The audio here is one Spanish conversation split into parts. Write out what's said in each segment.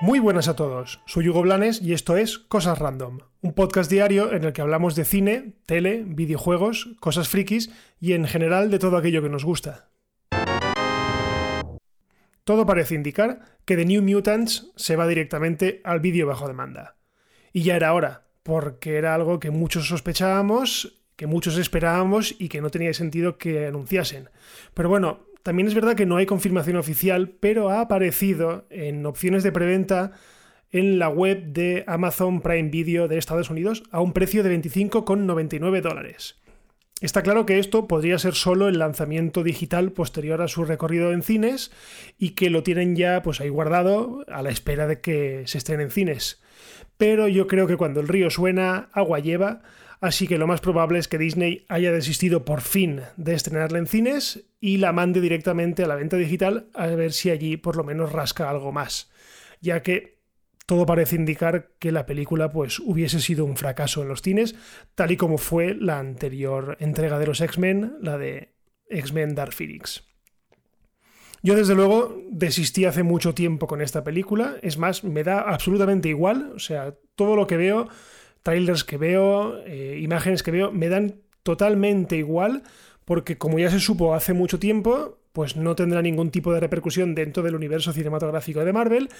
Muy buenas a todos, soy Hugo Blanes y esto es Cosas Random, un podcast diario en el que hablamos de cine, tele, videojuegos, cosas frikis y en general de todo aquello que nos gusta. Todo parece indicar que The New Mutants se va directamente al vídeo bajo demanda. Y ya era hora, porque era algo que muchos sospechábamos, que muchos esperábamos y que no tenía sentido que anunciasen. Pero bueno, también es verdad que no hay confirmación oficial, pero ha aparecido en opciones de preventa en la web de Amazon Prime Video de Estados Unidos a un precio de 25,99 dólares. Está claro que esto podría ser solo el lanzamiento digital posterior a su recorrido en cines y que lo tienen ya pues ahí guardado a la espera de que se estén en cines. Pero yo creo que cuando el río suena, agua lleva, así que lo más probable es que Disney haya desistido por fin de estrenarla en cines y la mande directamente a la venta digital a ver si allí por lo menos rasca algo más, ya que todo parece indicar que la película pues hubiese sido un fracaso en los cines, tal y como fue la anterior entrega de los X-Men, la de X-Men Dark Phoenix. Yo desde luego desistí hace mucho tiempo con esta película, es más, me da absolutamente igual, o sea, todo lo que veo, trailers que veo, eh, imágenes que veo, me dan totalmente igual, porque como ya se supo hace mucho tiempo, pues no tendrá ningún tipo de repercusión dentro del universo cinematográfico de Marvel.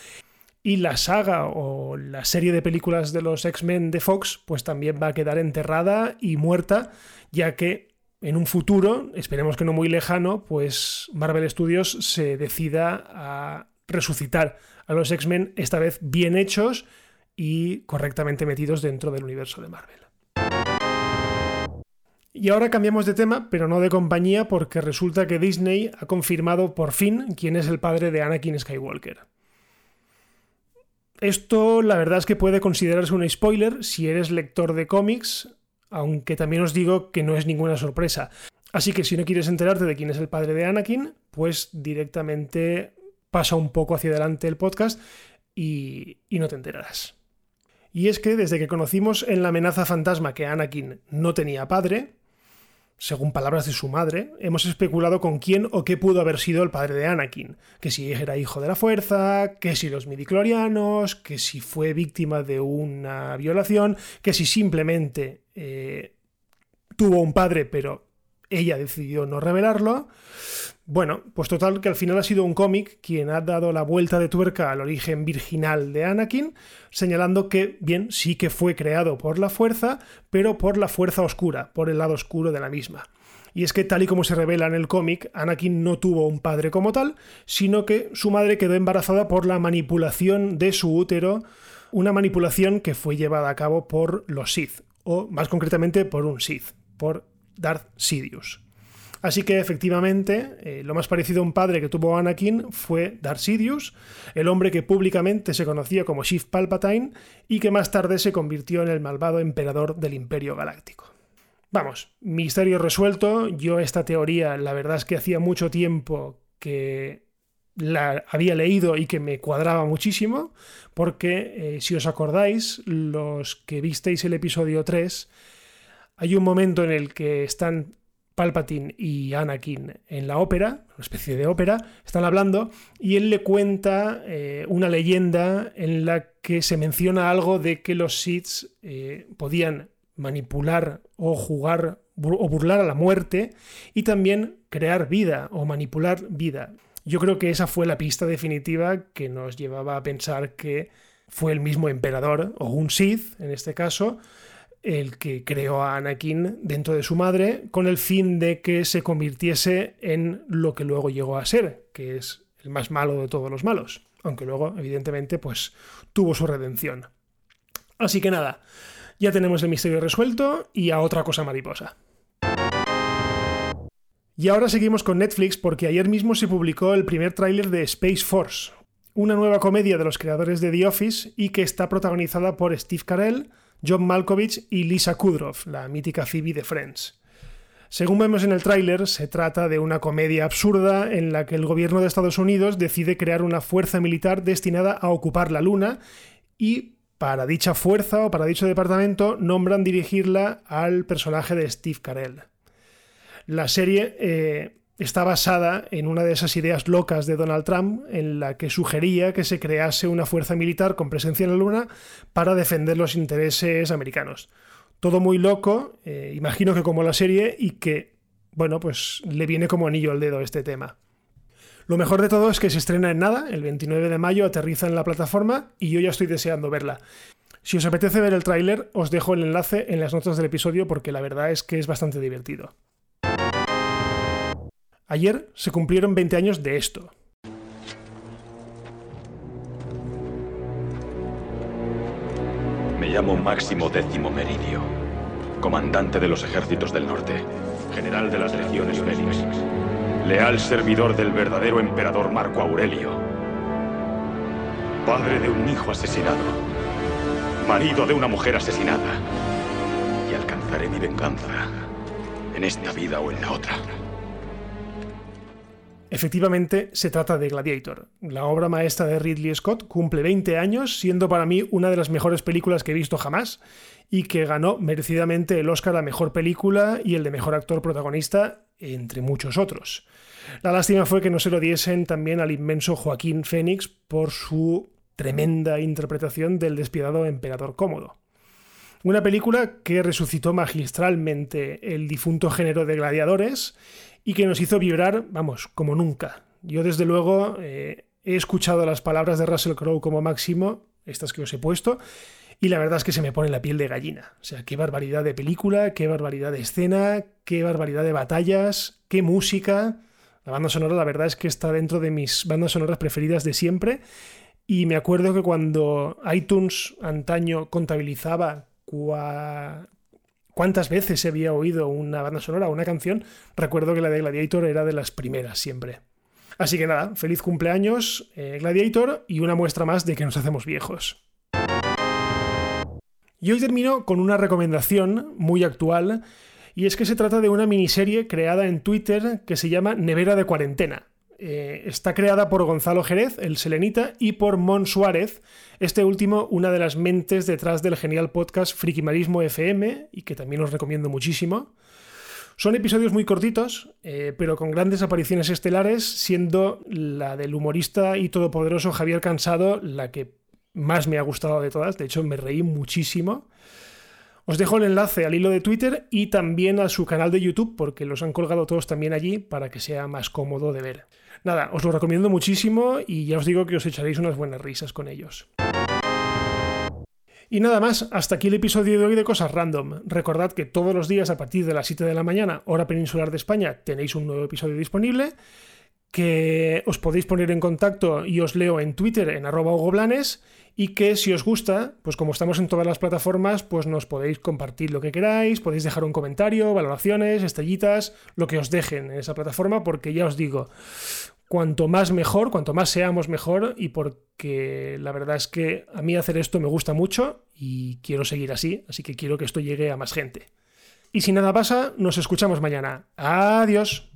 Y la saga o la serie de películas de los X-Men de Fox, pues también va a quedar enterrada y muerta, ya que en un futuro, esperemos que no muy lejano, pues Marvel Studios se decida a resucitar a los X-Men, esta vez bien hechos y correctamente metidos dentro del universo de Marvel. Y ahora cambiamos de tema, pero no de compañía, porque resulta que Disney ha confirmado por fin quién es el padre de Anakin Skywalker. Esto la verdad es que puede considerarse un spoiler si eres lector de cómics, aunque también os digo que no es ninguna sorpresa. Así que si no quieres enterarte de quién es el padre de Anakin, pues directamente pasa un poco hacia adelante el podcast y, y no te enterarás. Y es que desde que conocimos en la amenaza fantasma que Anakin no tenía padre, según palabras de su madre, hemos especulado con quién o qué pudo haber sido el padre de Anakin. Que si era hijo de la fuerza, que si los midiclorianos, que si fue víctima de una violación, que si simplemente eh, tuvo un padre pero ella decidió no revelarlo. Bueno, pues total que al final ha sido un cómic quien ha dado la vuelta de tuerca al origen virginal de Anakin, señalando que, bien, sí que fue creado por la fuerza, pero por la fuerza oscura, por el lado oscuro de la misma. Y es que tal y como se revela en el cómic, Anakin no tuvo un padre como tal, sino que su madre quedó embarazada por la manipulación de su útero, una manipulación que fue llevada a cabo por los Sith, o más concretamente por un Sith, por Darth Sidious. Así que efectivamente, eh, lo más parecido a un padre que tuvo Anakin fue Darth Sidious, el hombre que públicamente se conocía como Chief Palpatine y que más tarde se convirtió en el malvado emperador del Imperio Galáctico. Vamos, misterio resuelto. Yo esta teoría, la verdad es que hacía mucho tiempo que la había leído y que me cuadraba muchísimo, porque eh, si os acordáis, los que visteis el episodio 3, hay un momento en el que están Palpatine y Anakin en la ópera, una especie de ópera, están hablando y él le cuenta eh, una leyenda en la que se menciona algo de que los Sith eh, podían manipular o jugar o burlar a la muerte y también crear vida o manipular vida. Yo creo que esa fue la pista definitiva que nos llevaba a pensar que fue el mismo emperador o un Sith en este caso el que creó a Anakin dentro de su madre con el fin de que se convirtiese en lo que luego llegó a ser, que es el más malo de todos los malos, aunque luego evidentemente pues tuvo su redención. Así que nada, ya tenemos el misterio resuelto y a otra cosa mariposa. Y ahora seguimos con Netflix porque ayer mismo se publicó el primer tráiler de Space Force, una nueva comedia de los creadores de The Office y que está protagonizada por Steve Carell, John Malkovich y Lisa Kudrow, la mítica Phoebe de Friends. Según vemos en el tráiler, se trata de una comedia absurda en la que el gobierno de Estados Unidos decide crear una fuerza militar destinada a ocupar la Luna y para dicha fuerza o para dicho departamento nombran dirigirla al personaje de Steve Carell. La serie eh, está basada en una de esas ideas locas de Donald Trump en la que sugería que se crease una fuerza militar con presencia en la Luna para defender los intereses americanos. Todo muy loco, eh, imagino que como la serie, y que, bueno, pues le viene como anillo al dedo este tema. Lo mejor de todo es que se estrena en nada, el 29 de mayo aterriza en la plataforma y yo ya estoy deseando verla. Si os apetece ver el tráiler, os dejo el enlace en las notas del episodio porque la verdad es que es bastante divertido. Ayer se cumplieron 20 años de esto. Me llamo Máximo Décimo Meridio, comandante de los ejércitos del norte, general de las legiones Félix. Leal servidor del verdadero emperador Marco Aurelio. Padre de un hijo asesinado. Marido de una mujer asesinada. Y alcanzaré mi venganza. En esta vida o en la otra. Efectivamente, se trata de Gladiator. La obra maestra de Ridley Scott cumple 20 años, siendo para mí una de las mejores películas que he visto jamás, y que ganó merecidamente el Oscar a Mejor Película y el de Mejor Actor Protagonista, entre muchos otros. La lástima fue que no se lo diesen también al inmenso Joaquín Phoenix por su tremenda interpretación del despiadado emperador cómodo. Una película que resucitó magistralmente el difunto género de gladiadores y que nos hizo vibrar, vamos, como nunca. Yo desde luego eh, he escuchado las palabras de Russell Crowe como máximo, estas que os he puesto, y la verdad es que se me pone la piel de gallina. O sea, qué barbaridad de película, qué barbaridad de escena, qué barbaridad de batallas, qué música. La banda sonora, la verdad es que está dentro de mis bandas sonoras preferidas de siempre. Y me acuerdo que cuando iTunes antaño contabilizaba cuántas veces había oído una banda sonora o una canción, recuerdo que la de Gladiator era de las primeras siempre. Así que nada, feliz cumpleaños, eh, Gladiator, y una muestra más de que nos hacemos viejos. Y hoy termino con una recomendación muy actual y es que se trata de una miniserie creada en Twitter que se llama Nevera de Cuarentena. Eh, está creada por Gonzalo Jerez, el Selenita, y por Mon Suárez, este último, una de las mentes detrás del genial podcast Frikimarismo FM, y que también os recomiendo muchísimo. Son episodios muy cortitos, eh, pero con grandes apariciones estelares, siendo la del humorista y todopoderoso Javier Cansado la que más me ha gustado de todas. De hecho, me reí muchísimo. Os dejo el enlace al hilo de Twitter y también a su canal de YouTube, porque los han colgado todos también allí para que sea más cómodo de ver. Nada, os lo recomiendo muchísimo y ya os digo que os echaréis unas buenas risas con ellos. Y nada más, hasta aquí el episodio de hoy de Cosas Random. Recordad que todos los días a partir de las 7 de la mañana, hora peninsular de España, tenéis un nuevo episodio disponible que os podéis poner en contacto y os leo en Twitter en arroba y que si os gusta, pues como estamos en todas las plataformas, pues nos podéis compartir lo que queráis, podéis dejar un comentario, valoraciones, estrellitas, lo que os dejen en esa plataforma, porque ya os digo, cuanto más mejor, cuanto más seamos mejor y porque la verdad es que a mí hacer esto me gusta mucho y quiero seguir así, así que quiero que esto llegue a más gente. Y si nada pasa, nos escuchamos mañana. Adiós.